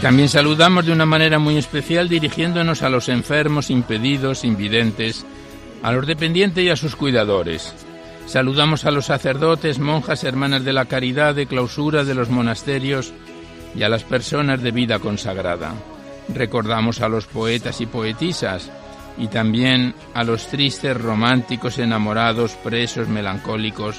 también saludamos de una manera muy especial dirigiéndonos a los enfermos, impedidos, invidentes, a los dependientes y a sus cuidadores. Saludamos a los sacerdotes, monjas, hermanas de la caridad, de clausura de los monasterios y a las personas de vida consagrada. Recordamos a los poetas y poetisas y también a los tristes, románticos, enamorados, presos, melancólicos,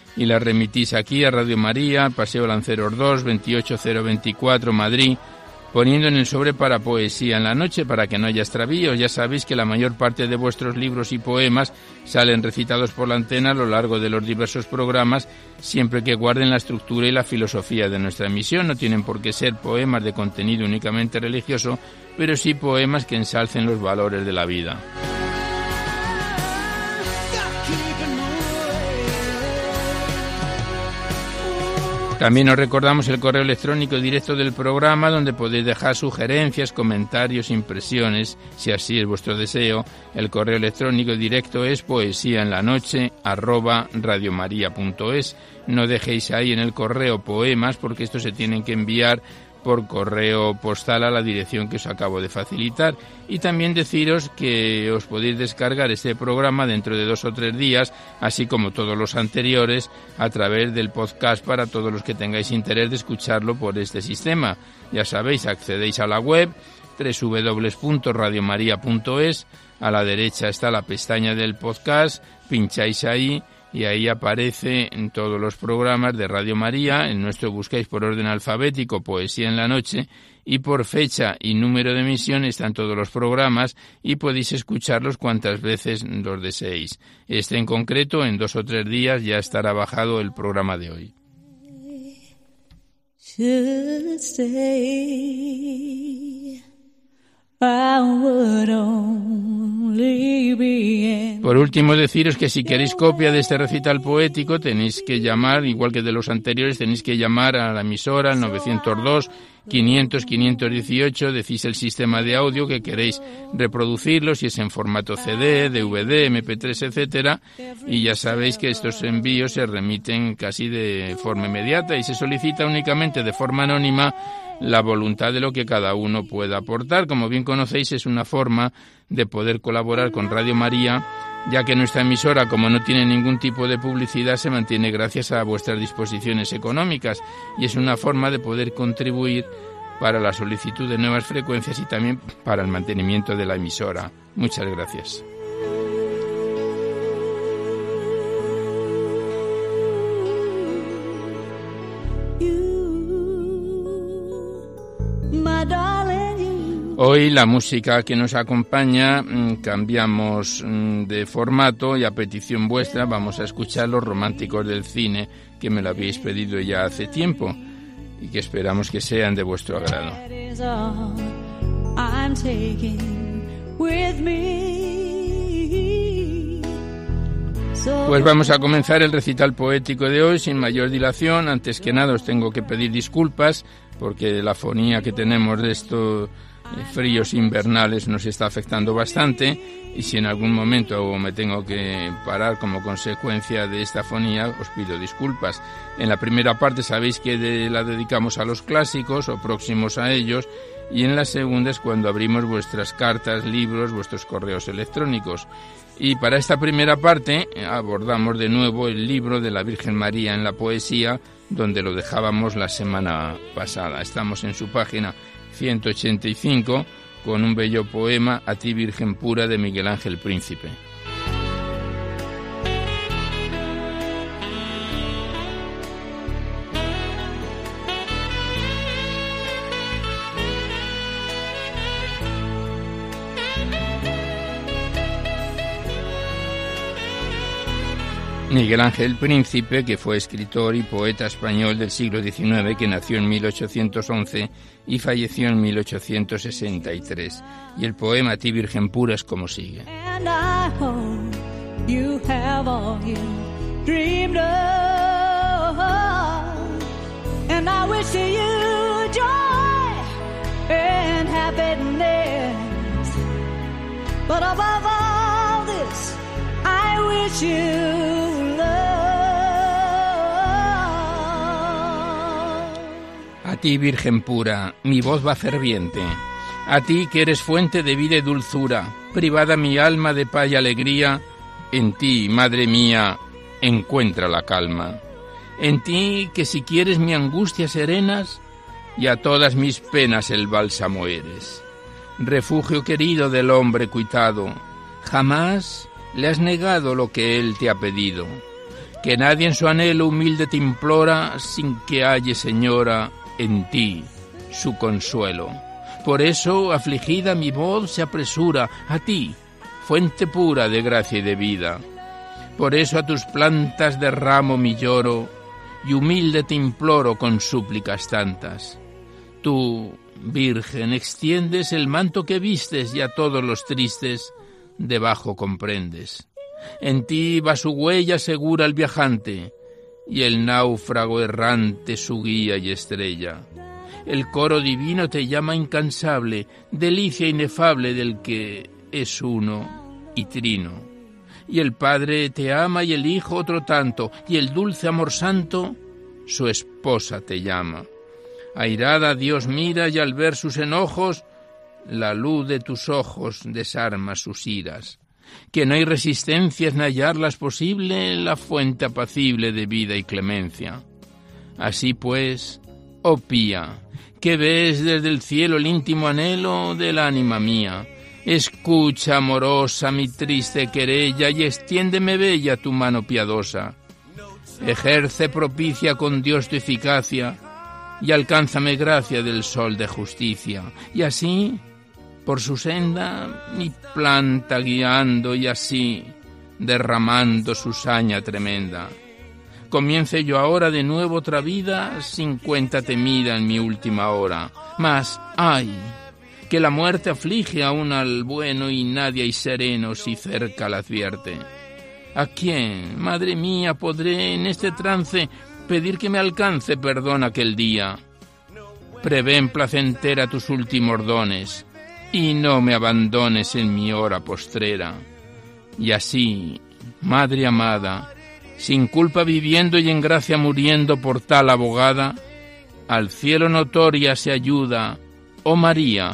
y las remitís aquí a Radio María, Paseo Lanceros 2, 28024 Madrid poniendo en el sobre para poesía en la noche para que no haya extravíos. Ya sabéis que la mayor parte de vuestros libros y poemas salen recitados por la antena a lo largo de los diversos programas, siempre que guarden la estructura y la filosofía de nuestra emisión. No tienen por qué ser poemas de contenido únicamente religioso, pero sí poemas que ensalcen los valores de la vida. También os recordamos el correo electrónico directo del programa donde podéis dejar sugerencias, comentarios, impresiones, si así es vuestro deseo. El correo electrónico directo es poesía en la noche arroba radiomaria.es. No dejéis ahí en el correo poemas porque estos se tienen que enviar por correo postal a la dirección que os acabo de facilitar. Y también deciros que os podéis descargar este programa dentro de dos o tres días, así como todos los anteriores, a través del podcast para todos los que tengáis interés de escucharlo por este sistema. Ya sabéis, accedéis a la web www.radiomaria.es, a la derecha está la pestaña del podcast, pincháis ahí y ahí aparece en todos los programas de Radio María, en nuestro buscáis por orden alfabético Poesía en la Noche y por fecha y número de emisión están todos los programas y podéis escucharlos cuantas veces los deseéis. Este en concreto, en dos o tres días ya estará bajado el programa de hoy. Por último, deciros que si queréis copia de este recital poético tenéis que llamar, igual que de los anteriores, tenéis que llamar a la emisora al 902 500 518, decís el sistema de audio que queréis reproducirlo, si es en formato CD, DVD, MP3, etcétera, y ya sabéis que estos envíos se remiten casi de forma inmediata y se solicita únicamente de forma anónima la voluntad de lo que cada uno pueda aportar. Como bien conocéis, es una forma de poder colaborar con Radio María, ya que nuestra emisora, como no tiene ningún tipo de publicidad, se mantiene gracias a vuestras disposiciones económicas y es una forma de poder contribuir para la solicitud de nuevas frecuencias y también para el mantenimiento de la emisora. Muchas gracias. Hoy la música que nos acompaña mm, cambiamos mm, de formato y a petición vuestra vamos a escuchar los románticos del cine que me lo habéis pedido ya hace tiempo y que esperamos que sean de vuestro agrado. Pues vamos a comenzar el recital poético de hoy sin mayor dilación. Antes que nada os tengo que pedir disculpas porque la fonía que tenemos de estos eh, fríos invernales nos está afectando bastante y si en algún momento me tengo que parar como consecuencia de esta fonía os pido disculpas. En la primera parte sabéis que la dedicamos a los clásicos o próximos a ellos y en la segunda es cuando abrimos vuestras cartas, libros, vuestros correos electrónicos. Y para esta primera parte abordamos de nuevo el libro de la Virgen María en la poesía, donde lo dejábamos la semana pasada. Estamos en su página 185 con un bello poema A ti Virgen pura de Miguel Ángel Príncipe. Miguel Ángel Príncipe, que fue escritor y poeta español del siglo XIX, que nació en 1811 y falleció en 1863. Y el poema Ti Virgen Pura es como sigue. But above all this, I wish you ti, Virgen pura, mi voz va ferviente. A ti que eres fuente de vida y dulzura, privada mi alma de paz y alegría, en ti, Madre mía, encuentra la calma. En ti que si quieres mi angustia serenas, y a todas mis penas el bálsamo eres. Refugio querido del hombre cuitado, jamás le has negado lo que él te ha pedido. Que nadie en su anhelo humilde te implora sin que halle, Señora, en ti su consuelo. Por eso, afligida mi voz se apresura a ti, fuente pura de gracia y de vida. Por eso a tus plantas derramo mi lloro y humilde te imploro con súplicas tantas. Tú, Virgen, extiendes el manto que vistes y a todos los tristes debajo comprendes. En ti va su huella segura el viajante, y el náufrago errante su guía y estrella. El coro divino te llama incansable, delicia inefable del que es uno y trino. Y el Padre te ama y el Hijo otro tanto, y el dulce amor santo su esposa te llama. Airada Dios mira y al ver sus enojos, la luz de tus ojos desarma sus iras que no hay resistencias en hallarlas posible la fuente apacible de vida y clemencia. Así pues, oh pía, que ves desde el cielo el íntimo anhelo del ánima mía, escucha amorosa mi triste querella y extiéndeme bella tu mano piadosa. Ejerce propicia con Dios tu eficacia y alcánzame gracia del sol de justicia. Y así por su senda mi planta guiando y así derramando su saña tremenda. Comience yo ahora de nuevo otra vida sin cuenta temida en mi última hora. Mas, ay, que la muerte aflige aún al bueno y nadie hay sereno si cerca la advierte. ¿A quién, madre mía, podré en este trance pedir que me alcance perdón aquel día? Prevén placentera tus últimos dones y no me abandones en mi hora postrera. Y así, Madre amada, sin culpa viviendo y en gracia muriendo por tal abogada, al cielo notoria se ayuda, oh María,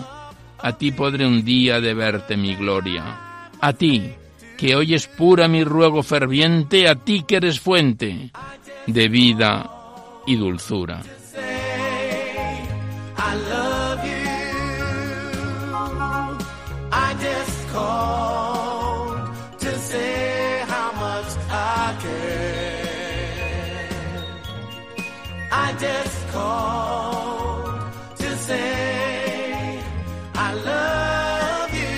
a ti podré un día de verte mi gloria. A ti, que hoy es pura mi ruego ferviente, a ti que eres fuente de vida y dulzura. I just called to say I love you,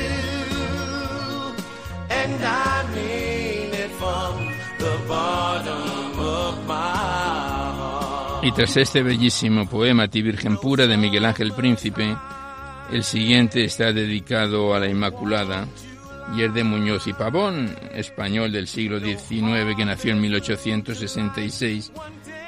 from the bottom of my heart. Y tras este bellísimo poema, Ti Virgen Pura, de Miguel Ángel Príncipe, el siguiente está dedicado a la Inmaculada y es de Muñoz y Pavón, español del siglo XIX que nació en 1866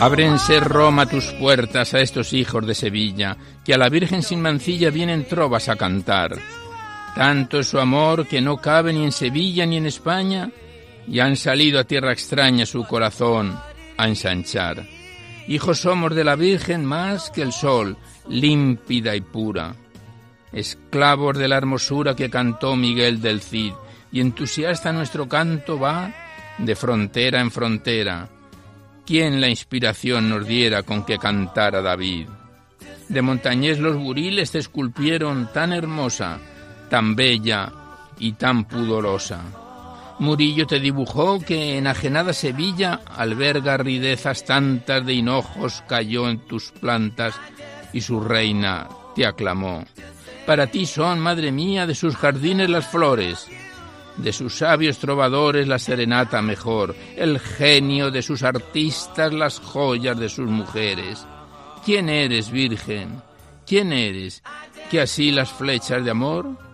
Ábrense Roma tus puertas a estos hijos de Sevilla, que a la Virgen sin mancilla vienen trovas a cantar. Tanto es su amor que no cabe ni en Sevilla ni en España, y han salido a tierra extraña su corazón a ensanchar. Hijos somos de la Virgen más que el sol, límpida y pura. Esclavos de la hermosura que cantó Miguel del Cid, y entusiasta nuestro canto va de frontera en frontera. ¿Quién la inspiración nos diera con que cantara David? De Montañés los buriles te esculpieron tan hermosa, tan bella y tan pudorosa. Murillo te dibujó que enajenada Sevilla alberga ridezas tantas de hinojos cayó en tus plantas y su reina te aclamó. Para ti son, madre mía, de sus jardines las flores, de sus sabios trovadores la serenata mejor, el genio de sus artistas las joyas de sus mujeres. ¿Quién eres, Virgen? ¿Quién eres? ¿Que así las flechas de amor?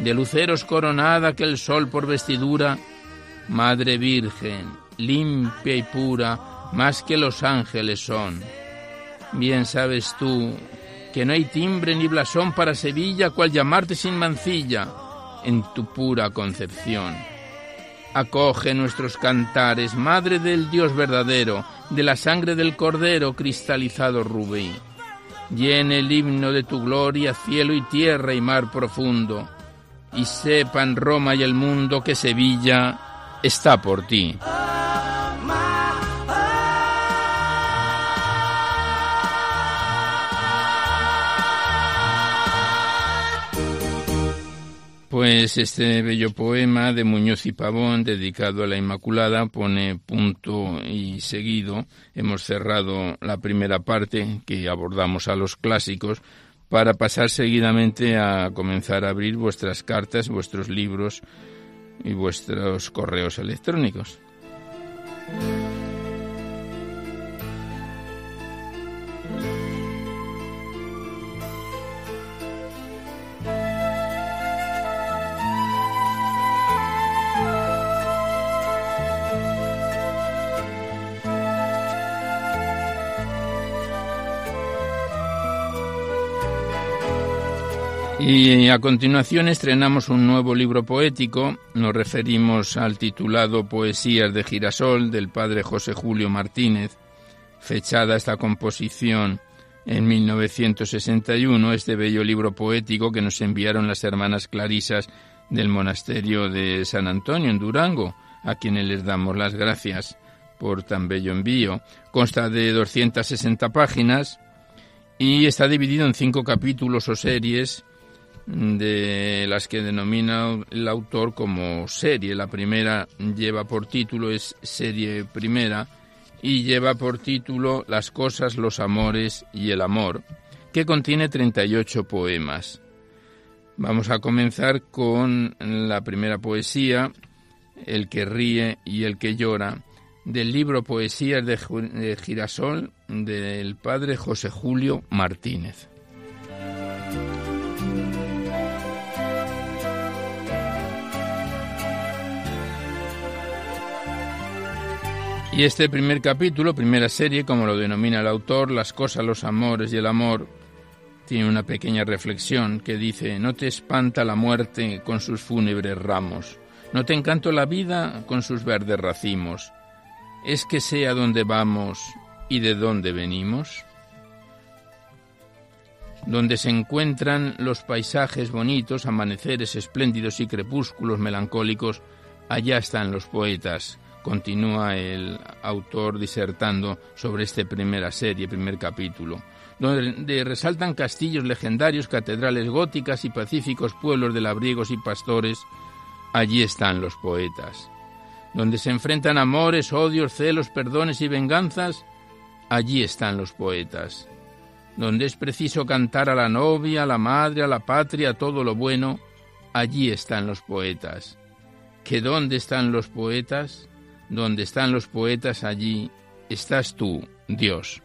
de luceros coronada que el sol por vestidura, Madre Virgen, limpia y pura, más que los ángeles son. Bien sabes tú que no hay timbre ni blasón para Sevilla cual llamarte sin mancilla en tu pura concepción. Acoge nuestros cantares, Madre del Dios verdadero, de la sangre del Cordero cristalizado rubí. Llene el himno de tu gloria, cielo y tierra y mar profundo y sepan Roma y el mundo que Sevilla está por ti. Pues este bello poema de Muñoz y Pavón, dedicado a la Inmaculada, pone punto y seguido. Hemos cerrado la primera parte que abordamos a los clásicos para pasar seguidamente a comenzar a abrir vuestras cartas, vuestros libros y vuestros correos electrónicos. Y a continuación estrenamos un nuevo libro poético. Nos referimos al titulado Poesías de Girasol del padre José Julio Martínez. Fechada esta composición en 1961, este bello libro poético que nos enviaron las hermanas clarisas del monasterio de San Antonio en Durango, a quienes les damos las gracias por tan bello envío. Consta de 260 páginas y está dividido en cinco capítulos o series de las que denomina el autor como serie. La primera lleva por título, es serie primera, y lleva por título Las cosas, los amores y el amor, que contiene 38 poemas. Vamos a comenzar con la primera poesía, El que ríe y el que llora, del libro Poesías de Girasol del padre José Julio Martínez. Y este primer capítulo, primera serie, como lo denomina el autor, Las cosas, los amores y el amor, tiene una pequeña reflexión que dice, no te espanta la muerte con sus fúnebres ramos, no te encanto la vida con sus verdes racimos, es que sé a dónde vamos y de dónde venimos. Donde se encuentran los paisajes bonitos, amaneceres espléndidos y crepúsculos melancólicos, allá están los poetas, continúa el autor disertando sobre esta primera serie, primer capítulo, donde resaltan castillos legendarios, catedrales góticas y pacíficos pueblos de labriegos y pastores, allí están los poetas. Donde se enfrentan amores, odios, celos, perdones y venganzas, allí están los poetas. Donde es preciso cantar a la novia, a la madre, a la patria, todo lo bueno, allí están los poetas. ¿Que dónde están los poetas? Donde están los poetas, allí estás tú, Dios.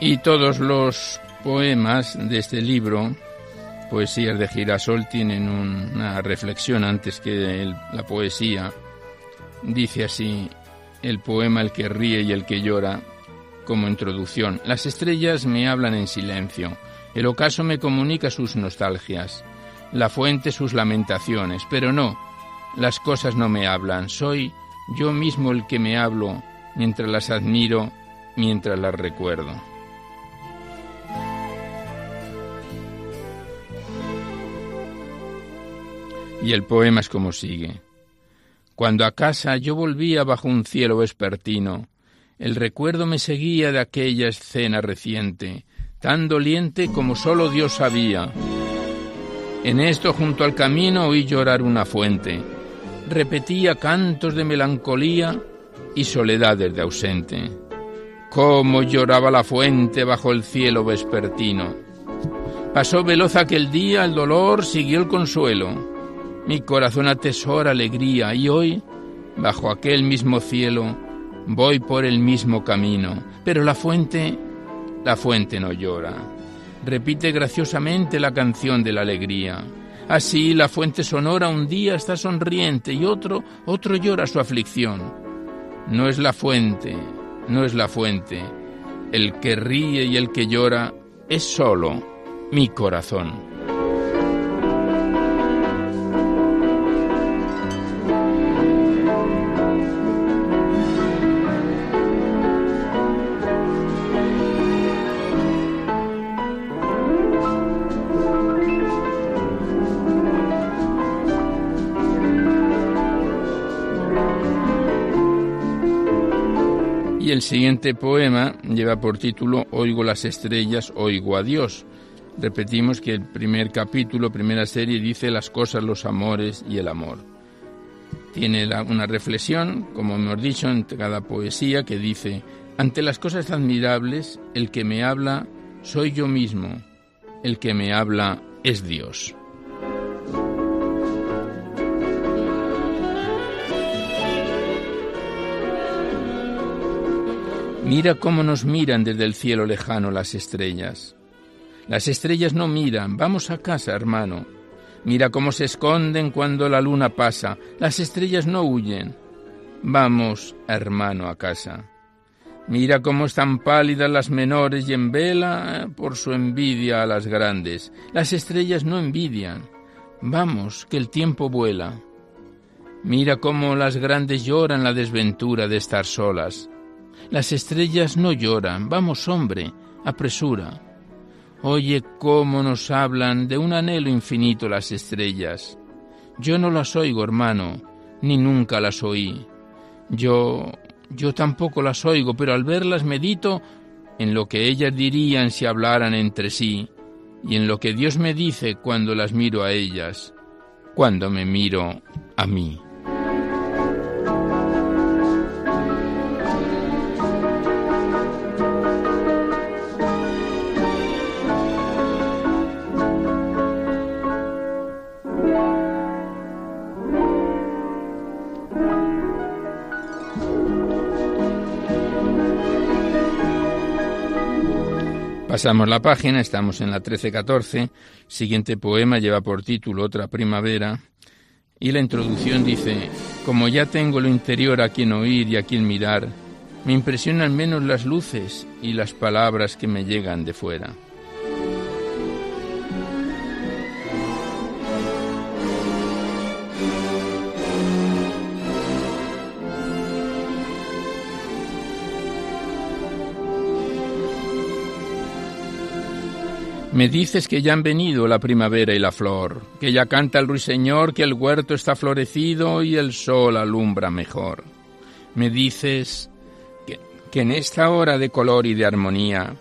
Y todos los poemas de este libro, Poesías de Girasol, tienen una reflexión antes que la poesía. Dice así el poema El que ríe y el que llora como introducción. Las estrellas me hablan en silencio. El ocaso me comunica sus nostalgias. La fuente sus lamentaciones. Pero no, las cosas no me hablan. Soy yo mismo el que me hablo mientras las admiro, mientras las recuerdo. Y el poema es como sigue. Cuando a casa yo volvía bajo un cielo vespertino, el recuerdo me seguía de aquella escena reciente, tan doliente como sólo Dios sabía. En esto, junto al camino, oí llorar una fuente. Repetía cantos de melancolía y soledades de ausente. Cómo lloraba la fuente bajo el cielo vespertino. Pasó veloz aquel día el dolor, siguió el consuelo. Mi corazón atesora alegría y hoy, bajo aquel mismo cielo, voy por el mismo camino. Pero la fuente, la fuente no llora. Repite graciosamente la canción de la alegría. Así la fuente sonora un día está sonriente y otro, otro llora su aflicción. No es la fuente, no es la fuente. El que ríe y el que llora es solo mi corazón. Y el siguiente poema lleva por título Oigo las estrellas, oigo a Dios. Repetimos que el primer capítulo, primera serie, dice las cosas, los amores y el amor. Tiene una reflexión, como hemos dicho, en cada poesía que dice, ante las cosas admirables, el que me habla soy yo mismo, el que me habla es Dios. Mira cómo nos miran desde el cielo lejano las estrellas. Las estrellas no miran, vamos a casa, hermano. Mira cómo se esconden cuando la luna pasa. Las estrellas no huyen. Vamos, hermano, a casa. Mira cómo están pálidas las menores y en vela por su envidia a las grandes. Las estrellas no envidian. Vamos, que el tiempo vuela. Mira cómo las grandes lloran la desventura de estar solas. Las estrellas no lloran. Vamos, hombre, apresura. Oye cómo nos hablan de un anhelo infinito las estrellas. Yo no las oigo, hermano, ni nunca las oí. Yo, yo tampoco las oigo, pero al verlas medito en lo que ellas dirían si hablaran entre sí, y en lo que Dios me dice cuando las miro a ellas, cuando me miro a mí. Pasamos la página, estamos en la 13-14. Siguiente poema lleva por título Otra primavera. Y la introducción dice, como ya tengo lo interior a quien oír y a quien mirar, me impresionan menos las luces y las palabras que me llegan de fuera. Me dices que ya han venido la primavera y la flor, que ya canta el ruiseñor, que el huerto está florecido y el sol alumbra mejor. Me dices que, en esta hora de color y de armonía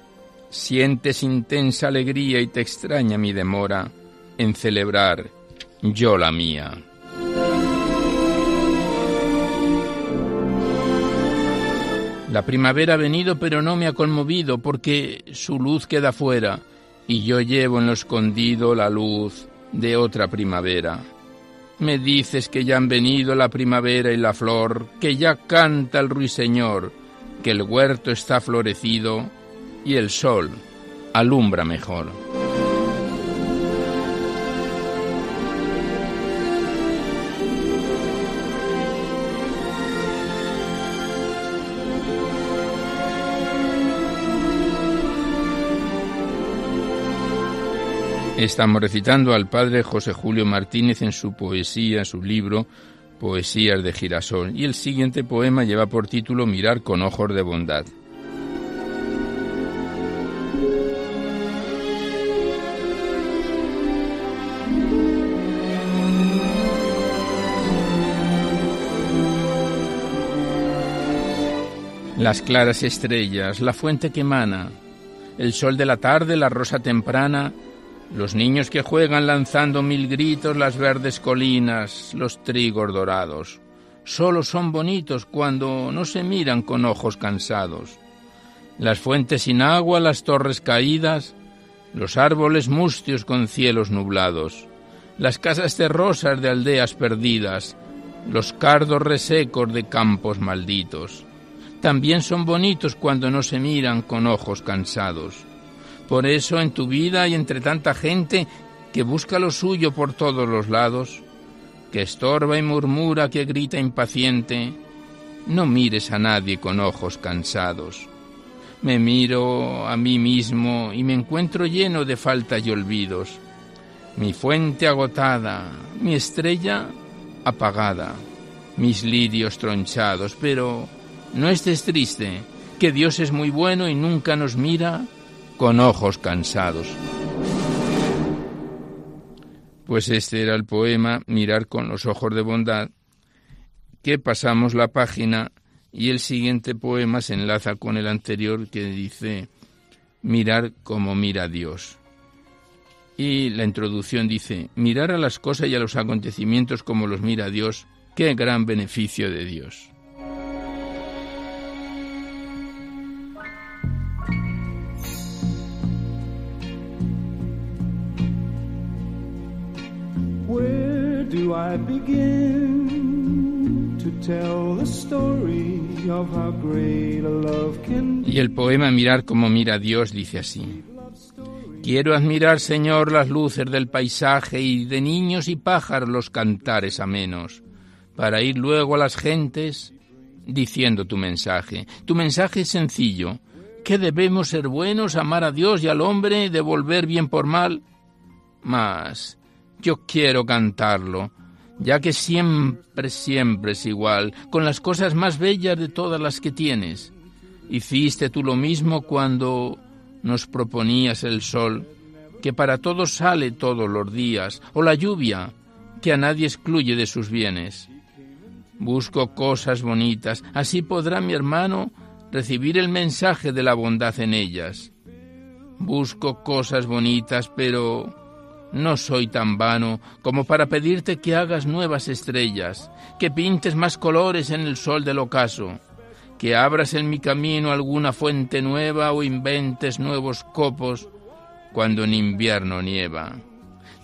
sientes intensa alegría y te extraña mi demora en celebrar yo la mía. La primavera ha venido pero no me ha conmovido porque su luz queda fuera y yo llevo en lo escondido la luz de otra primavera. Me dices que ya han venido la primavera y la flor, que ya canta el ruiseñor, que el huerto está florecido y el sol alumbra mejor. Estamos recitando al padre José Julio Martínez en su poesía, su libro Poesías de Girasol, y el siguiente poema lleva por título Mirar con ojos de bondad. Las claras estrellas, la fuente que emana, el sol de la tarde, la rosa temprana, los niños que juegan lanzando mil gritos las verdes colinas, los trigos dorados, solo son bonitos cuando no se miran con ojos cansados. Las fuentes sin agua, las torres caídas, los árboles mustios con cielos nublados, las casas terrosas de aldeas perdidas, los cardos resecos de campos malditos. También son bonitos cuando no se miran con ojos cansados. Por eso en tu vida y entre tanta gente que busca lo suyo por todos los lados, que estorba y murmura, que grita impaciente, no mires a nadie con ojos cansados. Me miro a mí mismo y me encuentro lleno de falta y olvidos. Mi fuente agotada, mi estrella apagada, mis lirios tronchados, pero no estés triste, que Dios es muy bueno y nunca nos mira con ojos cansados. Pues este era el poema Mirar con los ojos de bondad, que pasamos la página y el siguiente poema se enlaza con el anterior que dice Mirar como mira Dios. Y la introducción dice, mirar a las cosas y a los acontecimientos como los mira Dios, qué gran beneficio de Dios. Y el poema Mirar como mira Dios dice así. Quiero admirar, Señor, las luces del paisaje y de niños y pájaros los cantares amenos, para ir luego a las gentes diciendo tu mensaje. Tu mensaje es sencillo, que debemos ser buenos, amar a Dios y al hombre, devolver bien por mal. Mas yo quiero cantarlo, ya que siempre, siempre es igual, con las cosas más bellas de todas las que tienes. Hiciste tú lo mismo cuando nos proponías el sol, que para todos sale todos los días, o la lluvia, que a nadie excluye de sus bienes. Busco cosas bonitas, así podrá mi hermano recibir el mensaje de la bondad en ellas. Busco cosas bonitas, pero no soy tan vano como para pedirte que hagas nuevas estrellas, que pintes más colores en el sol del ocaso, que abras en mi camino alguna fuente nueva o inventes nuevos copos cuando en invierno nieva.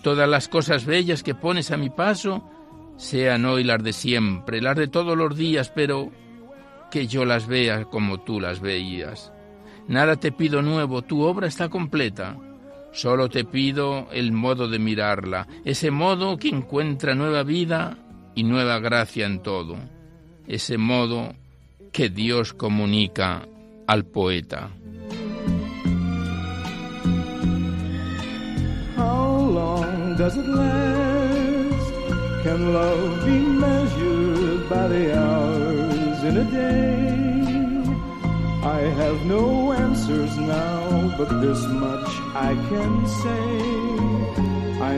Todas las cosas bellas que pones a mi paso sean hoy las de siempre, las de todos los días, pero que yo las vea como tú las veías. Nada te pido nuevo, tu obra está completa. Solo te pido el modo de mirarla, ese modo que encuentra nueva vida y nueva gracia en todo, ese modo que Dios comunica al poeta. I have no answers now, but this much I can say.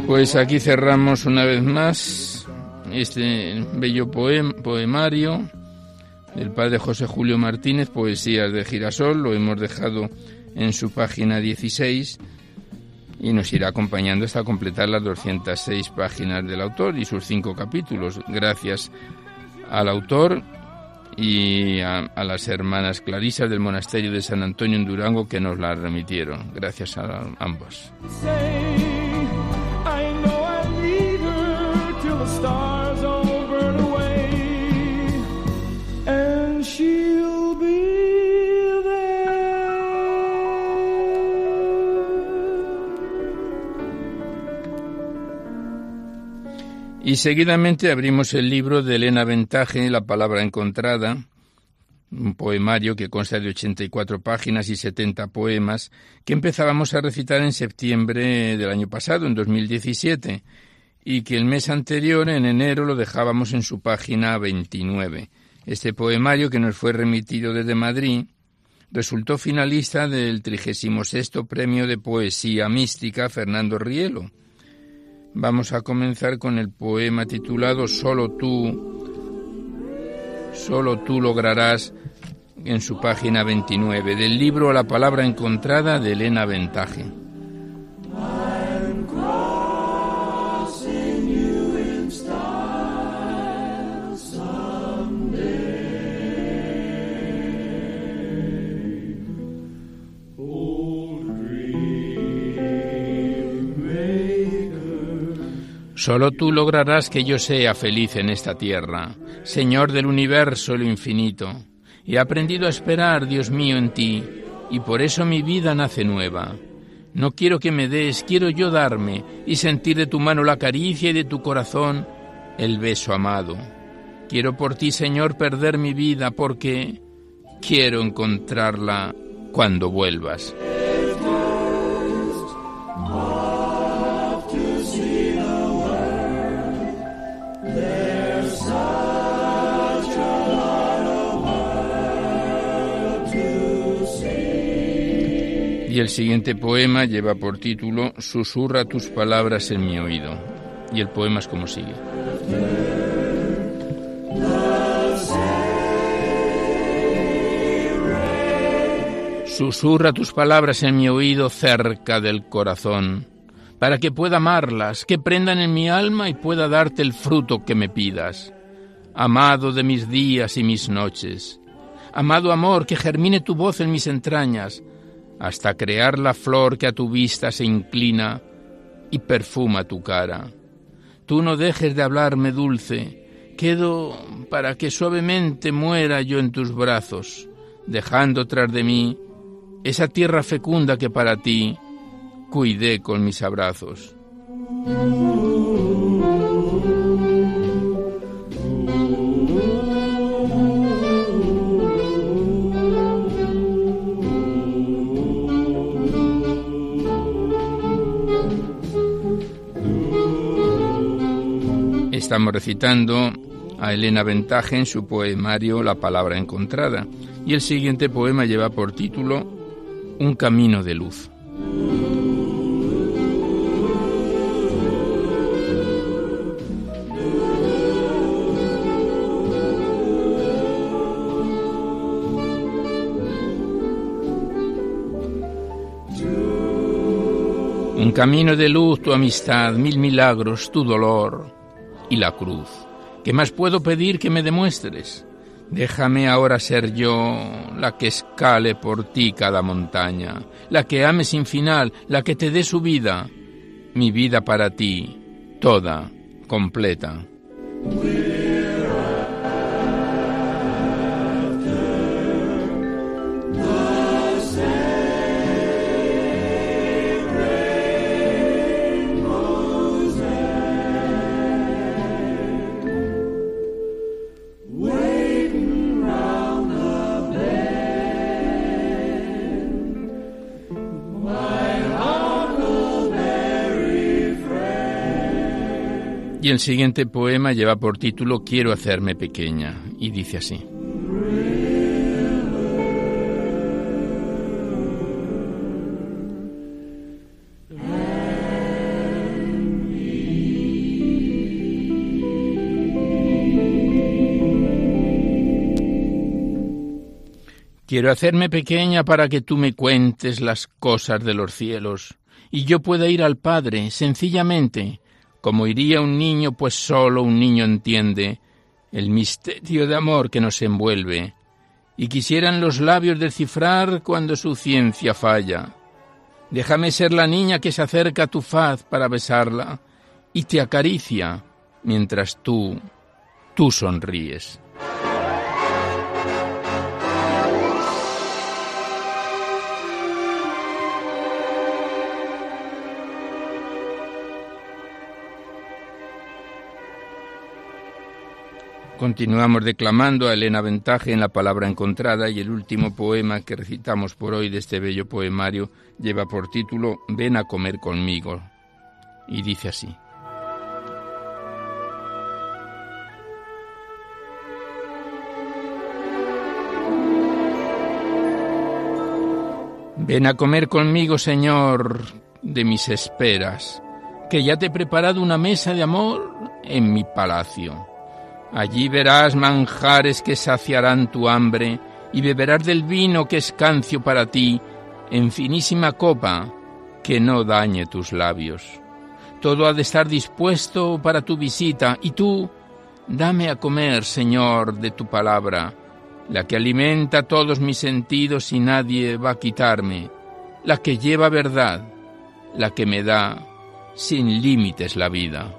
Pues aquí cerramos una vez más este bello poemario del padre José Julio Martínez, Poesías de Girasol, lo hemos dejado en su página 16 y nos irá acompañando hasta completar las 206 páginas del autor y sus cinco capítulos. Gracias al autor y a, las hermanas clarisas del monasterio de San Antonio en Durango que nos la remitieron. Gracias a ambos. Y seguidamente abrimos el libro de Elena Ventaje, La palabra encontrada, un poemario que consta de 84 páginas y 70 poemas, que empezábamos a recitar en septiembre del año pasado, en 2017, y que el mes anterior, en enero, lo dejábamos en su página 29. Este poemario, que nos fue remitido desde Madrid, resultó finalista del 36 Premio de Poesía Mística Fernando Rielo, Vamos a comenzar con el poema titulado Solo tú, solo tú lograrás en su página 29 del libro La palabra encontrada de Elena Ventaje. Solo tú lograrás que yo sea feliz en esta tierra, Señor del universo y lo infinito. He aprendido a esperar, Dios mío, en ti, y por eso mi vida nace nueva. No quiero que me des, quiero yo darme y sentir de tu mano la caricia y de tu corazón el beso amado. Quiero por ti, Señor, perder mi vida porque quiero encontrarla cuando vuelvas. Y el siguiente poema lleva por título Susurra tus palabras en mi oído. Y el poema es como sigue. Susurra tus palabras en mi oído cerca del corazón, para que pueda amarlas, que prendan en mi alma y pueda darte el fruto que me pidas. Amado de mis días y mis noches, amado amor, que germine tu voz en mis entrañas, hasta crear la flor que a tu vista se inclina y perfuma tu cara. Tú no dejes de hablarme dulce, quedo para que suavemente muera yo en tus brazos, dejando tras de mí esa tierra fecunda que para ti cuidé con mis abrazos. Estamos recitando a Elena Ventaje en su poemario La palabra encontrada y el siguiente poema lleva por título Un camino de luz. Un camino de luz, tu amistad, mil milagros, tu dolor, y la cruz. ¿Qué más puedo pedir que me demuestres? Déjame ahora ser yo la que escale por ti cada montaña, la que ame sin final, la que te dé su vida, mi vida para ti, toda, completa. Y el siguiente poema lleva por título Quiero hacerme pequeña y dice así. Quiero hacerme pequeña para que tú me cuentes las cosas de los cielos, y yo pueda ir al Padre sencillamente, como iría un niño, pues solo un niño entiende el misterio de amor que nos envuelve, y quisieran los labios descifrar cuando su ciencia falla. Déjame ser la niña que se acerca a tu faz para besarla y te acaricia mientras tú, tú sonríes. Continuamos declamando a Elena Ventaje en la palabra encontrada y el último poema que recitamos por hoy de este bello poemario lleva por título Ven a comer conmigo y dice así. Ven a comer conmigo, Señor, de mis esperas, que ya te he preparado una mesa de amor en mi palacio Allí verás manjares que saciarán tu hambre y beberás del vino que es cancio para ti en finísima copa que no dañe tus labios. Todo ha de estar dispuesto para tu visita y tú, dame a comer, Señor, de tu palabra, la que alimenta todos mis sentidos y nadie va a quitarme, la que lleva verdad, la que me da sin límites la vida.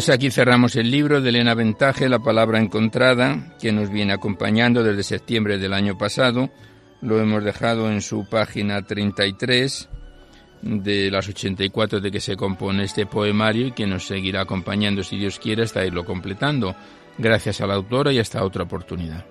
Pues aquí cerramos el libro de Elena Ventaje, La palabra encontrada, que nos viene acompañando desde septiembre del año pasado. Lo hemos dejado en su página 33 de las 84 de que se compone este poemario y que nos seguirá acompañando, si Dios quiere, hasta irlo completando. Gracias a la autora y hasta otra oportunidad.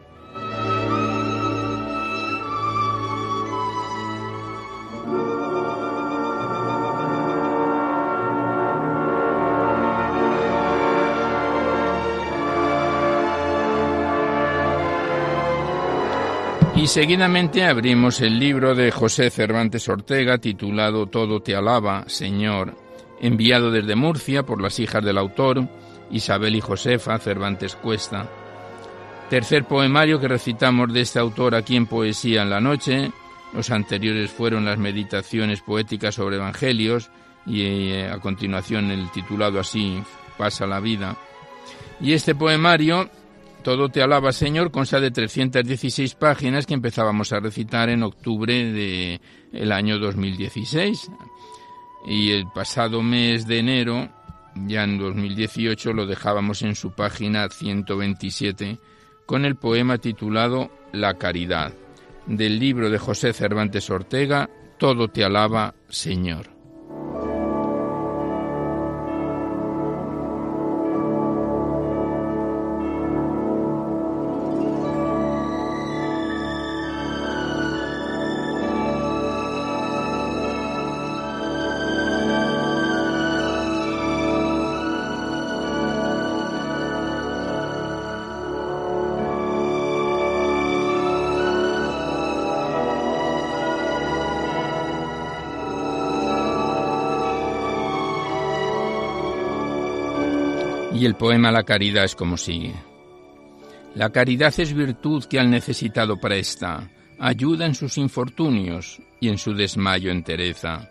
Seguidamente abrimos el libro de José Cervantes Ortega titulado Todo te alaba, Señor, enviado desde Murcia por las hijas del autor, Isabel y Josefa Cervantes Cuesta. Tercer poemario que recitamos de este autor aquí en Poesía en la Noche. Los anteriores fueron las meditaciones poéticas sobre evangelios y eh, a continuación el titulado así, Pasa la vida. Y este poemario todo te alaba, Señor, consta de 316 páginas que empezábamos a recitar en octubre del el año 2016. Y el pasado mes de enero, ya en 2018, lo dejábamos en su página 127 con el poema titulado La Caridad, del libro de José Cervantes Ortega, Todo te alaba, Señor. Poema La caridad es como sigue. La caridad es virtud que al necesitado presta, ayuda en sus infortunios y en su desmayo entereza,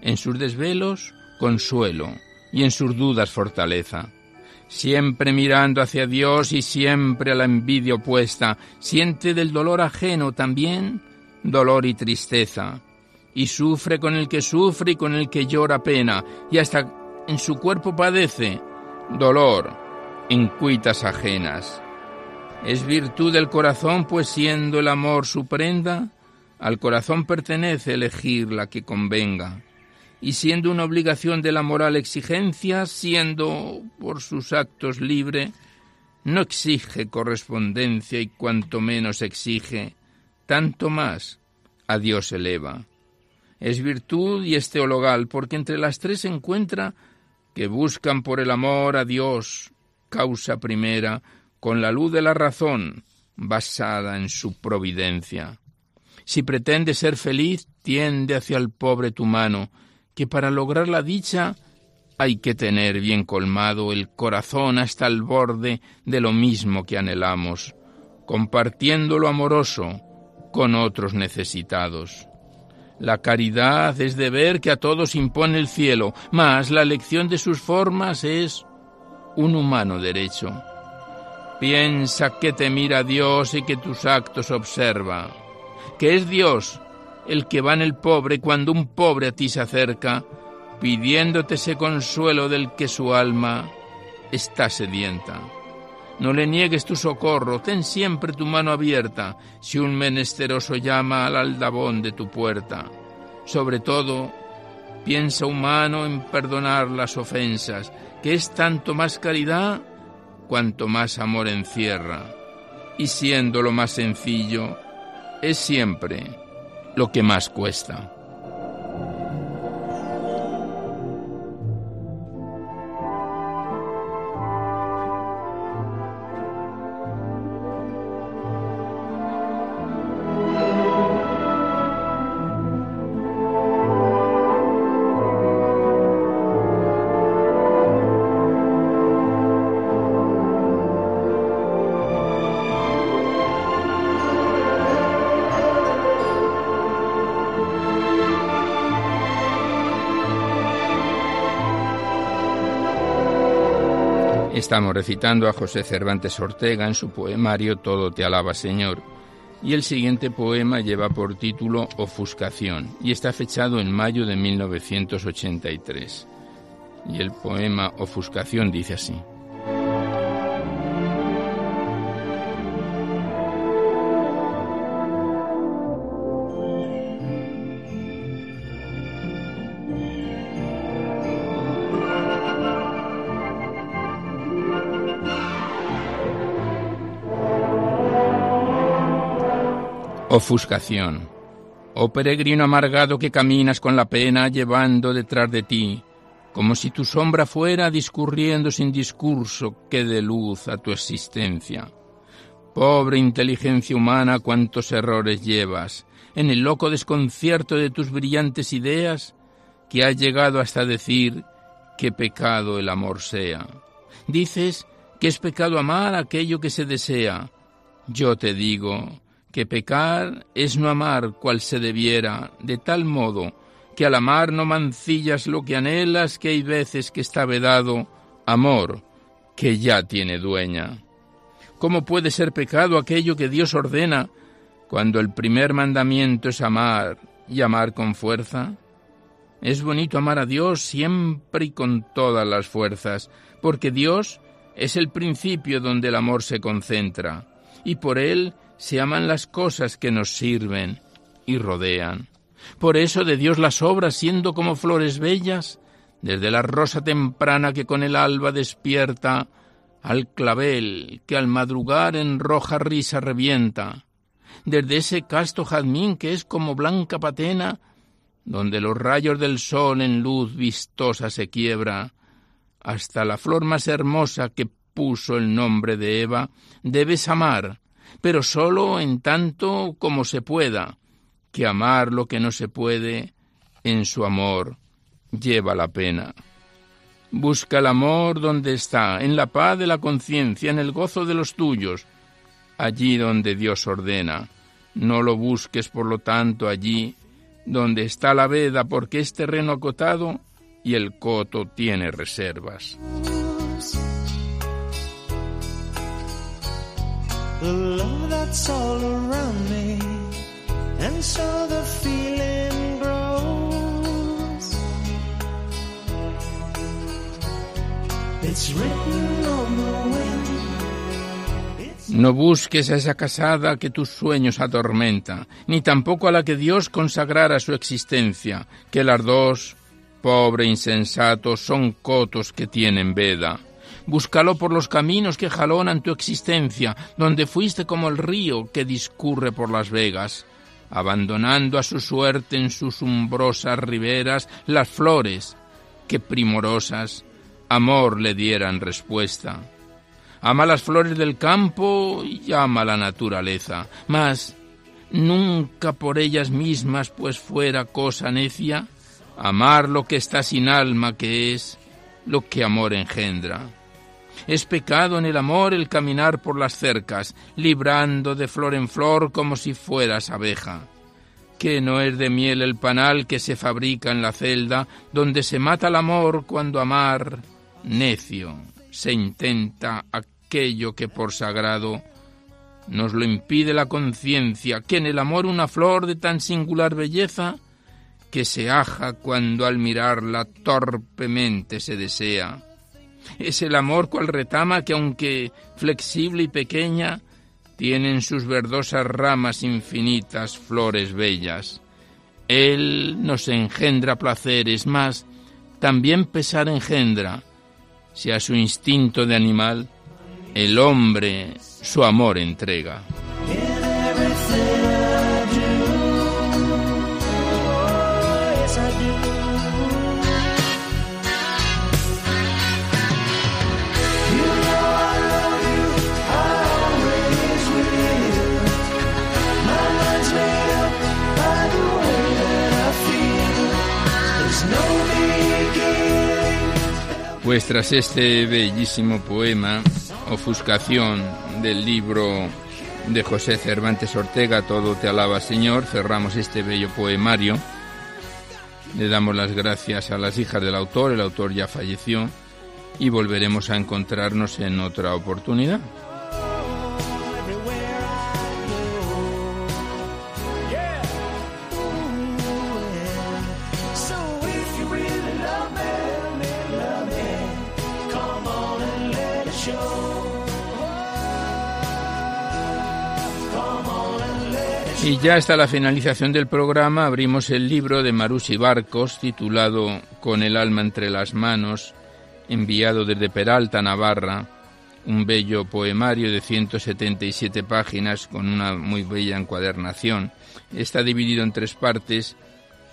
en sus desvelos consuelo y en sus dudas fortaleza. Siempre mirando hacia Dios y siempre a la envidia opuesta, siente del dolor ajeno también dolor y tristeza, y sufre con el que sufre y con el que llora pena, y hasta en su cuerpo padece, dolor en cuitas ajenas. Es virtud del corazón, pues siendo el amor su prenda, al corazón pertenece elegir la que convenga. Y siendo una obligación de la moral exigencia, siendo por sus actos libre, no exige correspondencia y cuanto menos exige, tanto más a Dios eleva. Es virtud y es teologal, porque entre las tres se encuentra que buscan por el amor a Dios, causa primera, con la luz de la razón, basada en su providencia. Si pretende ser feliz, tiende hacia el pobre tu mano, que para lograr la dicha hay que tener bien colmado el corazón hasta el borde de lo mismo que anhelamos, compartiendo lo amoroso con otros necesitados. La caridad es de ver que a todos impone el cielo, mas la elección de sus formas es un humano derecho. Piensa que te mira Dios y que tus actos observa, que es Dios el que va en el pobre cuando un pobre a ti se acerca, pidiéndote ese consuelo del que su alma está sedienta. No le niegues tu socorro, ten siempre tu mano abierta si un menesteroso llama al aldabón de tu puerta. Sobre todo, piensa humano en perdonar las ofensas, que es tanto más caridad cuanto más amor encierra. Y siendo lo más sencillo, es siempre lo que más cuesta. Estamos recitando a José Cervantes Ortega en su poemario Todo te alaba Señor. Y el siguiente poema lleva por título Ofuscación y está fechado en mayo de 1983. Y el poema Ofuscación dice así. Ofuscación. Oh peregrino amargado que caminas con la pena llevando detrás de ti, como si tu sombra fuera discurriendo sin discurso que dé luz a tu existencia. Pobre inteligencia humana, cuántos errores llevas, en el loco desconcierto de tus brillantes ideas, que has llegado hasta decir que pecado el amor sea. Dices que es pecado amar aquello que se desea. Yo te digo que pecar es no amar cual se debiera, de tal modo que al amar no mancillas lo que anhelas, que hay veces que está vedado amor que ya tiene dueña. ¿Cómo puede ser pecado aquello que Dios ordena cuando el primer mandamiento es amar y amar con fuerza? Es bonito amar a Dios siempre y con todas las fuerzas, porque Dios es el principio donde el amor se concentra, y por él se aman las cosas que nos sirven y rodean. Por eso de Dios las obras, siendo como flores bellas, desde la rosa temprana que con el alba despierta, al clavel que al madrugar en roja risa revienta, desde ese casto jazmín que es como blanca patena, donde los rayos del sol en luz vistosa se quiebra, hasta la flor más hermosa que puso el nombre de Eva, debes amar, pero sólo en tanto como se pueda, que amar lo que no se puede, en su amor lleva la pena. Busca el amor donde está, en la paz de la conciencia, en el gozo de los tuyos, allí donde Dios ordena. No lo busques, por lo tanto, allí donde está la veda, porque es terreno acotado y el coto tiene reservas. No busques a esa casada que tus sueños atormenta, ni tampoco a la que Dios consagrara su existencia, que las dos, pobre insensato, son cotos que tienen veda. Búscalo por los caminos que jalonan tu existencia, donde fuiste como el río que discurre por las vegas, abandonando a su suerte en sus umbrosas riberas las flores que primorosas amor le dieran respuesta. Ama las flores del campo y ama la naturaleza, mas nunca por ellas mismas, pues fuera cosa necia, amar lo que está sin alma, que es lo que amor engendra. Es pecado en el amor el caminar por las cercas, librando de flor en flor como si fueras abeja. Que no es de miel el panal que se fabrica en la celda, donde se mata el amor cuando amar, necio, se intenta aquello que por sagrado nos lo impide la conciencia, que en el amor una flor de tan singular belleza que se aja cuando al mirarla torpemente se desea es el amor cual retama que aunque flexible y pequeña, tiene en sus verdosas ramas infinitas flores bellas. Él nos engendra placeres, más también pesar engendra, si a su instinto de animal el hombre su amor entrega. Pues tras este bellísimo poema, ofuscación del libro de José Cervantes Ortega, Todo te alaba Señor, cerramos este bello poemario. Le damos las gracias a las hijas del autor, el autor ya falleció, y volveremos a encontrarnos en otra oportunidad. Ya hasta la finalización del programa abrimos el libro de Marusi Barcos titulado Con el alma entre las manos, enviado desde Peralta, Navarra, un bello poemario de 177 páginas con una muy bella encuadernación. Está dividido en tres partes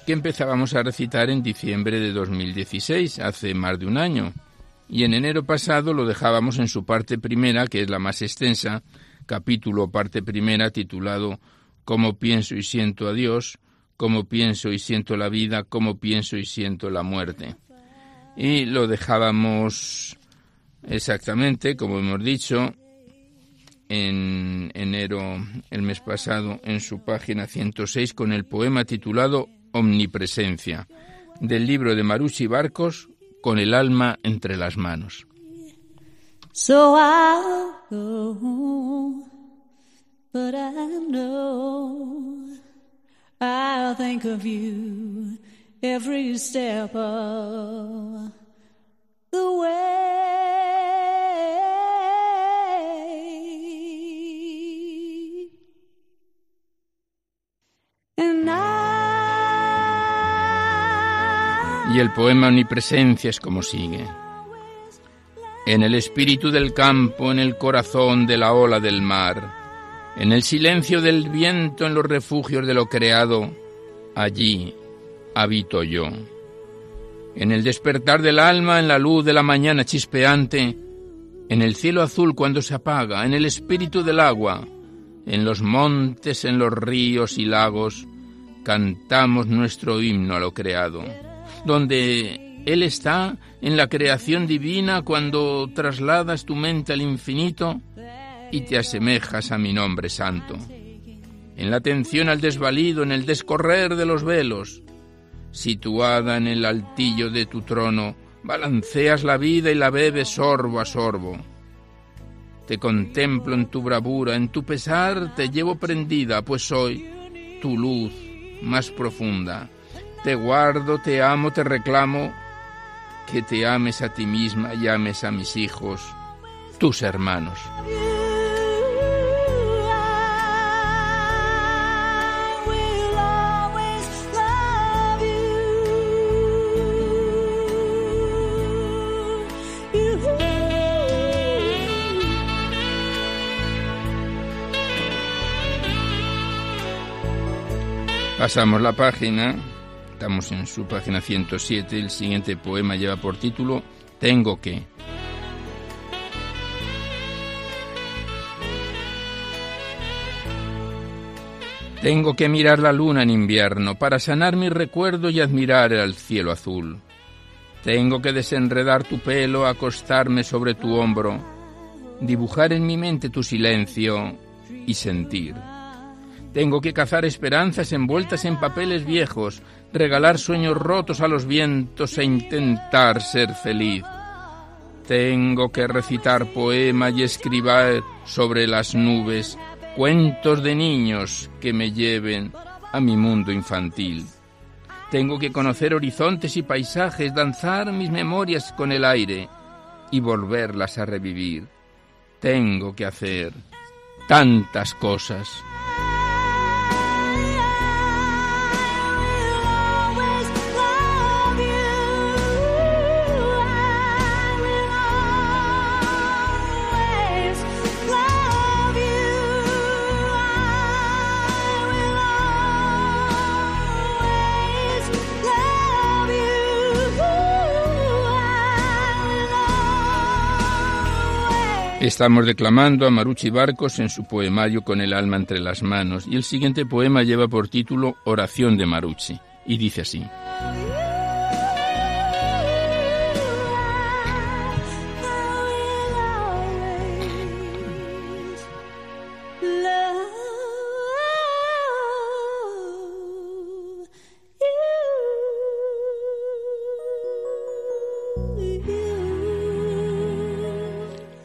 que empezábamos a recitar en diciembre de 2016, hace más de un año. Y en enero pasado lo dejábamos en su parte primera, que es la más extensa, capítulo parte primera titulado cómo pienso y siento a Dios, cómo pienso y siento la vida, cómo pienso y siento la muerte. Y lo dejábamos exactamente, como hemos dicho, en enero, el mes pasado, en su página 106, con el poema titulado Omnipresencia, del libro de Marucci Barcos, Con el alma entre las manos. But I know I'll think of you every step of the way. And I... Y el poema Omnipresencia es como sigue. En el espíritu del campo, en el corazón de la ola del mar, en el silencio del viento, en los refugios de lo creado, allí habito yo. En el despertar del alma, en la luz de la mañana chispeante, en el cielo azul cuando se apaga, en el espíritu del agua, en los montes, en los ríos y lagos, cantamos nuestro himno a lo creado, donde Él está en la creación divina cuando trasladas tu mente al infinito, y te asemejas a mi nombre santo. En la atención al desvalido, en el descorrer de los velos, situada en el altillo de tu trono, balanceas la vida y la bebes sorbo a sorbo. Te contemplo en tu bravura, en tu pesar te llevo prendida, pues soy tu luz más profunda. Te guardo, te amo, te reclamo, que te ames a ti misma y ames a mis hijos, tus hermanos. Pasamos la página, estamos en su página 107, el siguiente poema lleva por título Tengo que. Tengo que mirar la luna en invierno para sanar mi recuerdo y admirar el cielo azul. Tengo que desenredar tu pelo, acostarme sobre tu hombro, dibujar en mi mente tu silencio y sentir. Tengo que cazar esperanzas envueltas en papeles viejos, regalar sueños rotos a los vientos e intentar ser feliz. Tengo que recitar poemas y escribir sobre las nubes cuentos de niños que me lleven a mi mundo infantil. Tengo que conocer horizontes y paisajes, danzar mis memorias con el aire y volverlas a revivir. Tengo que hacer tantas cosas. Estamos declamando a Maruchi Barcos en su poemario Con el alma entre las manos y el siguiente poema lleva por título Oración de Maruchi y dice así.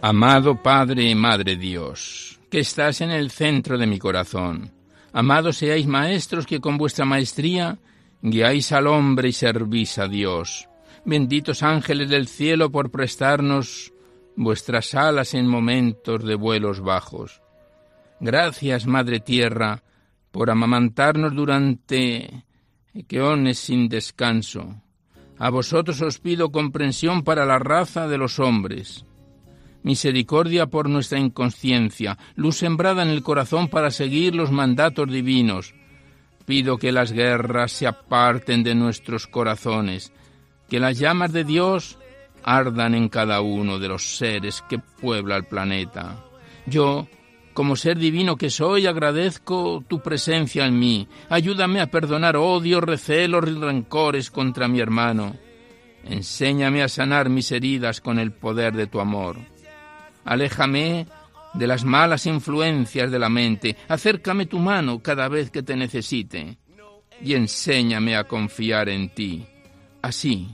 Amado Padre y Madre Dios, que estás en el centro de mi corazón, amados seáis maestros que con vuestra maestría guiáis al hombre y servís a Dios. Benditos ángeles del cielo por prestarnos vuestras alas en momentos de vuelos bajos. Gracias, Madre Tierra, por amamantarnos durante eones sin descanso. A vosotros os pido comprensión para la raza de los hombres misericordia por nuestra inconsciencia, luz sembrada en el corazón para seguir los mandatos divinos. Pido que las guerras se aparten de nuestros corazones, que las llamas de Dios ardan en cada uno de los seres que puebla el planeta. Yo, como ser divino que soy, agradezco tu presencia en mí. Ayúdame a perdonar odios, recelos y rencores contra mi hermano. Enséñame a sanar mis heridas con el poder de tu amor. Aléjame de las malas influencias de la mente, acércame tu mano cada vez que te necesite y enséñame a confiar en ti, así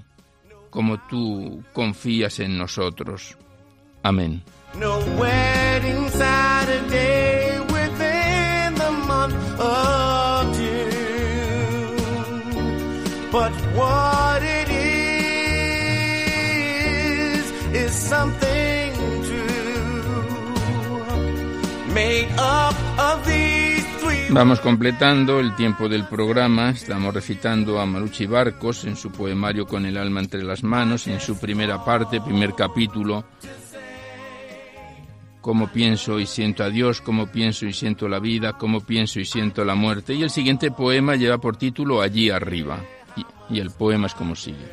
como tú confías en nosotros. Amén. Vamos completando el tiempo del programa. Estamos recitando a Maruchi Barcos en su poemario Con el alma entre las manos, en su primera parte, primer capítulo. Cómo pienso y siento a Dios, cómo pienso y siento la vida, cómo pienso y siento la muerte. Y el siguiente poema lleva por título Allí arriba. Y, y el poema es como sigue.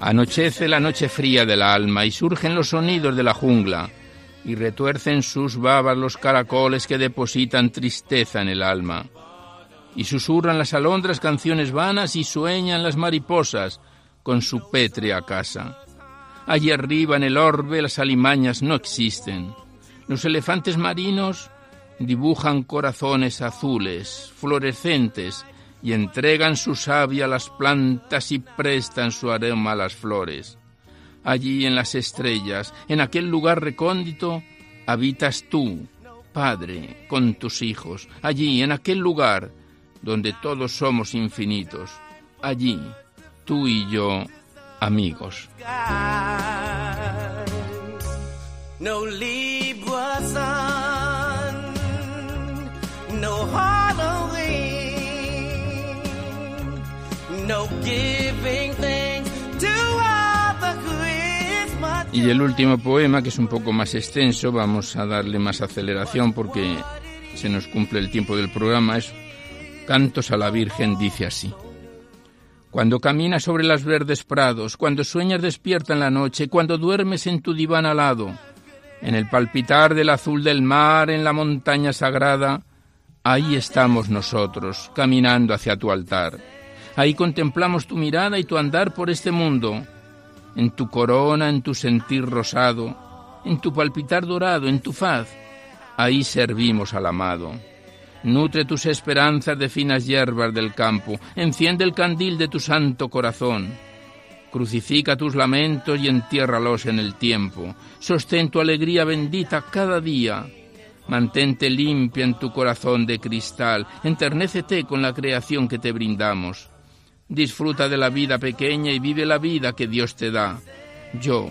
Anochece la noche fría del alma y surgen los sonidos de la jungla y retuercen sus babas los caracoles que depositan tristeza en el alma. Y susurran las alondras canciones vanas y sueñan las mariposas con su pétrea casa. Allí arriba en el orbe las alimañas no existen. Los elefantes marinos dibujan corazones azules, fluorescentes, y entregan su savia a las plantas y prestan su aroma a las flores. Allí en las estrellas, en aquel lugar recóndito, habitas tú, Padre, con tus hijos. Allí, en aquel lugar donde todos somos infinitos. Allí, tú y yo, amigos. No Y el último poema, que es un poco más extenso, vamos a darle más aceleración porque se nos cumple el tiempo del programa, es Cantos a la Virgen, dice así. Cuando caminas sobre las verdes prados, cuando sueñas despierta en la noche, cuando duermes en tu diván alado, en el palpitar del azul del mar, en la montaña sagrada, ahí estamos nosotros, caminando hacia tu altar. Ahí contemplamos tu mirada y tu andar por este mundo, en tu corona, en tu sentir rosado, en tu palpitar dorado, en tu faz. Ahí servimos al amado. Nutre tus esperanzas de finas hierbas del campo, enciende el candil de tu santo corazón. Crucifica tus lamentos y entiérralos en el tiempo. Sostén tu alegría bendita cada día. Mantente limpia en tu corazón de cristal. Enternécete con la creación que te brindamos. Disfruta de la vida pequeña y vive la vida que Dios te da. Yo,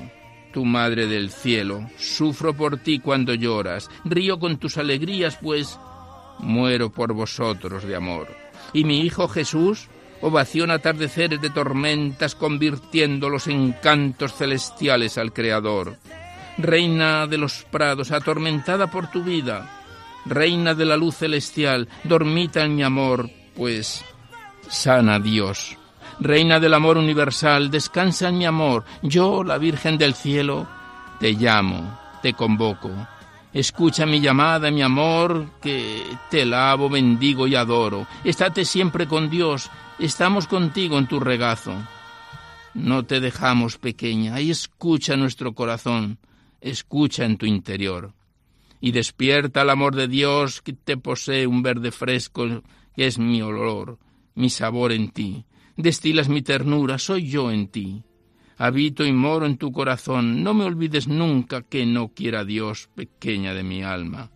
tu Madre del Cielo, sufro por ti cuando lloras, río con tus alegrías, pues muero por vosotros de amor. Y mi Hijo Jesús ovaciona atardeceres de tormentas, convirtiéndolos en cantos celestiales al Creador. Reina de los prados, atormentada por tu vida, Reina de la luz celestial, dormita en mi amor, pues sana Dios. Reina del amor universal, descansa en mi amor. Yo, la Virgen del cielo, te llamo, te convoco. Escucha mi llamada, mi amor, que te lavo, bendigo y adoro. Estate siempre con Dios, estamos contigo en tu regazo. No te dejamos pequeña, y escucha nuestro corazón, escucha en tu interior. Y despierta el amor de Dios que te posee un verde fresco, que es mi olor, mi sabor en ti. Destilas mi ternura, soy yo en ti habito y moro en tu corazón. No me olvides nunca que no quiera Dios, pequeña de mi alma.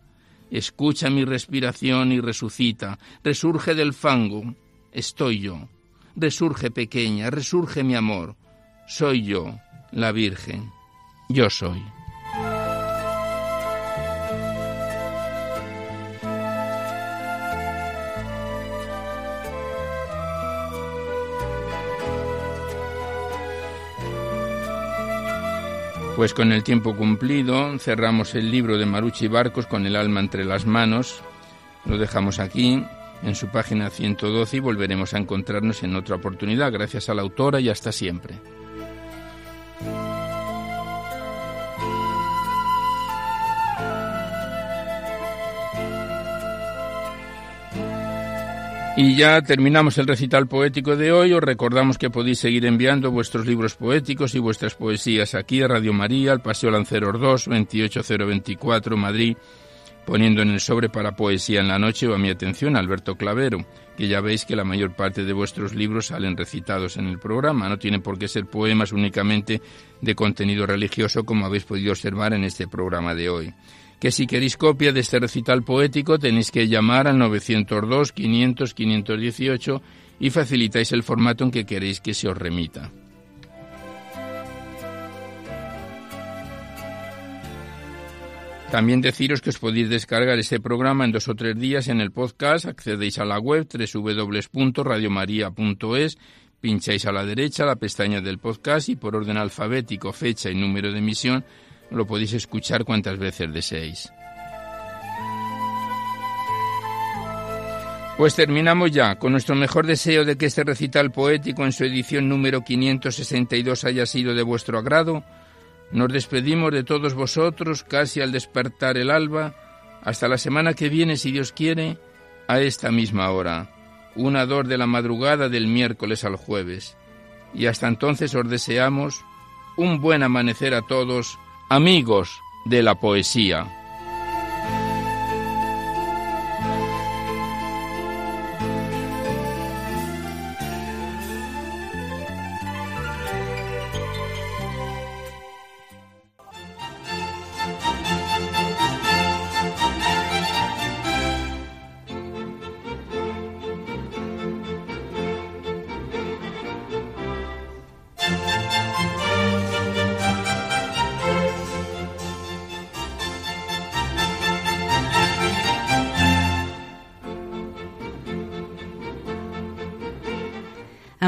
Escucha mi respiración y resucita, resurge del fango, estoy yo. Resurge pequeña, resurge mi amor. Soy yo, la Virgen. Yo soy. Pues con el tiempo cumplido cerramos el libro de Maruchi Barcos con el alma entre las manos. Lo dejamos aquí en su página 112 y volveremos a encontrarnos en otra oportunidad. Gracias a la autora y hasta siempre. Y ya terminamos el recital poético de hoy. Os recordamos que podéis seguir enviando vuestros libros poéticos y vuestras poesías aquí a Radio María, al Paseo Lanceros 2, 28024, Madrid, poniendo en el sobre para Poesía en la Noche o a mi atención Alberto Clavero, que ya veis que la mayor parte de vuestros libros salen recitados en el programa. No tienen por qué ser poemas únicamente de contenido religioso, como habéis podido observar en este programa de hoy que si queréis copia de este recital poético tenéis que llamar al 902 500 518 y facilitáis el formato en que queréis que se os remita. También deciros que os podéis descargar este programa en dos o tres días en el podcast, accedéis a la web www.radiomaria.es, pincháis a la derecha la pestaña del podcast y por orden alfabético, fecha y número de emisión lo podéis escuchar cuantas veces deseéis. Pues terminamos ya, con nuestro mejor deseo de que este recital poético en su edición número 562 haya sido de vuestro agrado. Nos despedimos de todos vosotros casi al despertar el alba, hasta la semana que viene, si Dios quiere, a esta misma hora, una dos de la madrugada del miércoles al jueves. Y hasta entonces os deseamos un buen amanecer a todos amigos de la poesía.